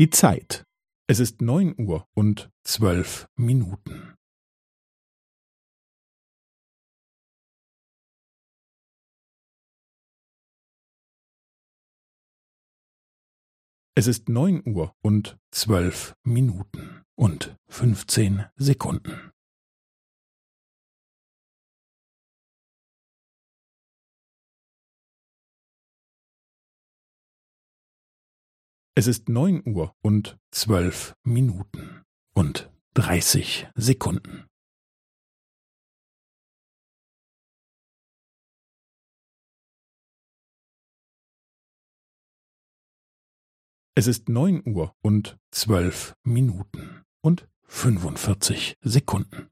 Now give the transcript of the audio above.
Die Zeit. Es ist neun Uhr und zwölf Minuten. Es ist neun Uhr und zwölf Minuten und fünfzehn Sekunden. Es ist neun Uhr und zwölf Minuten und dreißig Sekunden. Es ist neun Uhr und zwölf Minuten und fünfundvierzig Sekunden.